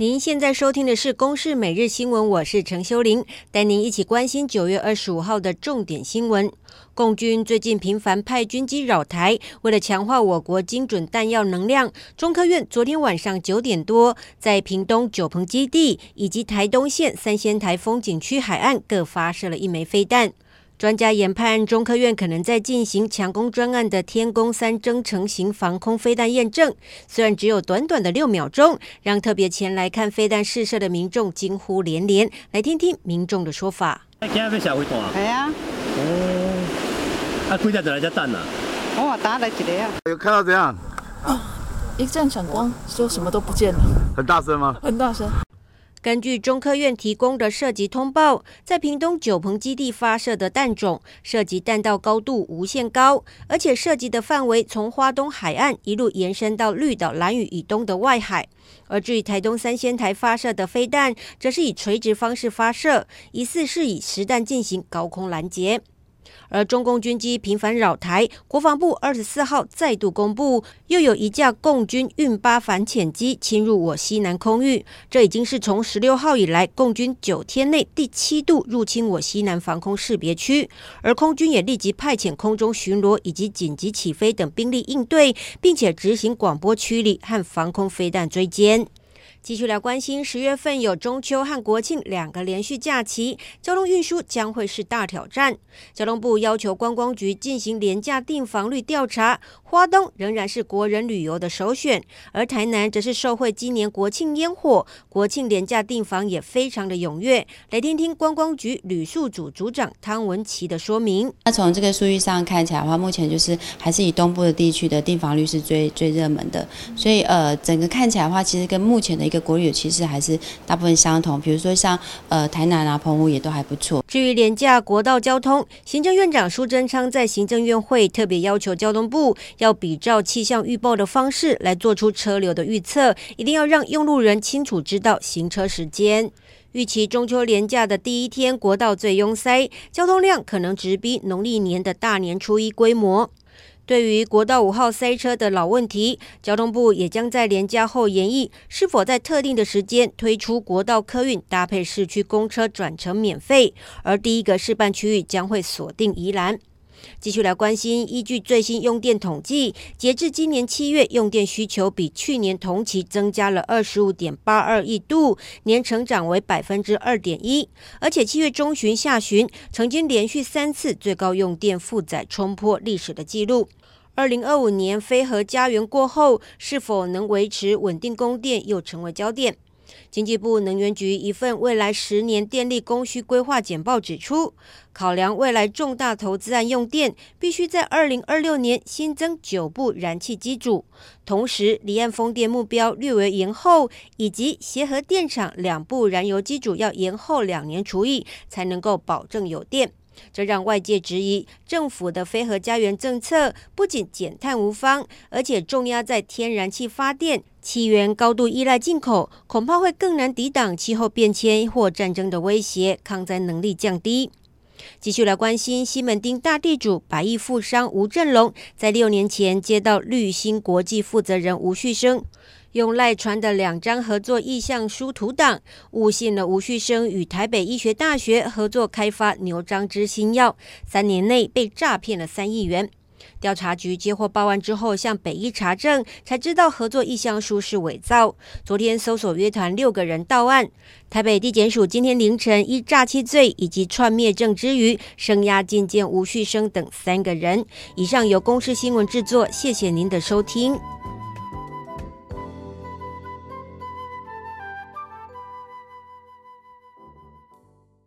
您现在收听的是《公视每日新闻》，我是陈修玲，带您一起关心九月二十五号的重点新闻。共军最近频繁派军机扰台，为了强化我国精准弹药能量，中科院昨天晚上九点多，在屏东九鹏基地以及台东县三仙台风景区海岸各发射了一枚飞弹。专家研判，中科院可能在进行强攻专案的天宫三增程型防空飞弹验证。虽然只有短短的六秒钟，让特别前来看飞弹试射的民众惊呼连连。来听听民众的说法。今天要小飞弹啊？系啊。哦。啊，几只就来只弹啊？我话打来几个啊？有看到怎样？啊，一阵闪光，就什么都不见了。很大声吗？很大声。根据中科院提供的涉及通报，在屏东九鹏基地发射的弹种涉及弹道高度无限高，而且涉及的范围从花东海岸一路延伸到绿岛兰屿以东的外海。而至于台东三仙台发射的飞弹，则是以垂直方式发射，疑似是以实弹进行高空拦截。而中共军机频繁扰台，国防部二十四号再度公布，又有一架共军运八反潜机侵入我西南空域，这已经是从十六号以来共军九天内第七度入侵我西南防空识别区，而空军也立即派遣空中巡逻以及紧急起飞等兵力应对，并且执行广播驱离和防空飞弹追歼。继续来关心，十月份有中秋和国庆两个连续假期，交通运输将会是大挑战。交通部要求观光局进行廉价订房率调查，花东仍然是国人旅游的首选，而台南则是受惠今年国庆烟火，国庆廉价订房也非常的踊跃。来听听观光局旅宿组组长汤文琪的说明。那从这个数据上看起来的话，目前就是还是以东部的地区的订房率是最最热门的，所以呃，整个看起来的话，其实跟目前的。一个国旅其实还是大部分相同，比如说像呃台南啊、澎湖也都还不错。至于廉价国道交通，行政院长苏贞昌在行政院会特别要求交通部要比照气象预报的方式来做出车流的预测，一定要让用路人清楚知道行车时间。预期中秋连假的第一天，国道最拥塞，交通量可能直逼农历年的大年初一规模。对于国道五号塞车的老问题，交通部也将在连假后研议是否在特定的时间推出国道客运搭配市区公车转乘免费，而第一个试办区域将会锁定宜兰。继续来关心，依据最新用电统计，截至今年七月，用电需求比去年同期增加了二十五点八二亿度，年成长为百分之二点一。而且七月中旬、下旬曾经连续三次最高用电负载冲破历史的记录。二零二五年非核家园过后，是否能维持稳定供电，又成为焦点。经济部能源局一份未来十年电力供需规划简报指出，考量未来重大投资案用电，必须在二零二六年新增九部燃气机组，同时离岸风电目标略为延后，以及协和电厂两部燃油机组要延后两年除役，才能够保证有电。这让外界质疑，政府的非核家园政策不仅减碳无方，而且重压在天然气发电，气源高度依赖进口，恐怕会更难抵挡气候变迁或战争的威胁，抗灾能力降低。继续来关心西门町大地主百亿富商吴振龙，在六年前接到绿星国际负责人吴旭升。用赖传的两张合作意向书图档，误信了吴旭升与台北医学大学合作开发牛樟芝新药，三年内被诈骗了三亿元。调查局接获报案之后，向北医查证，才知道合作意向书是伪造。昨天搜索约谈六个人到案，台北地检署今天凌晨依诈欺罪以及串灭证之余，声押禁见吴旭升等三个人。以上由公视新闻制作，谢谢您的收听。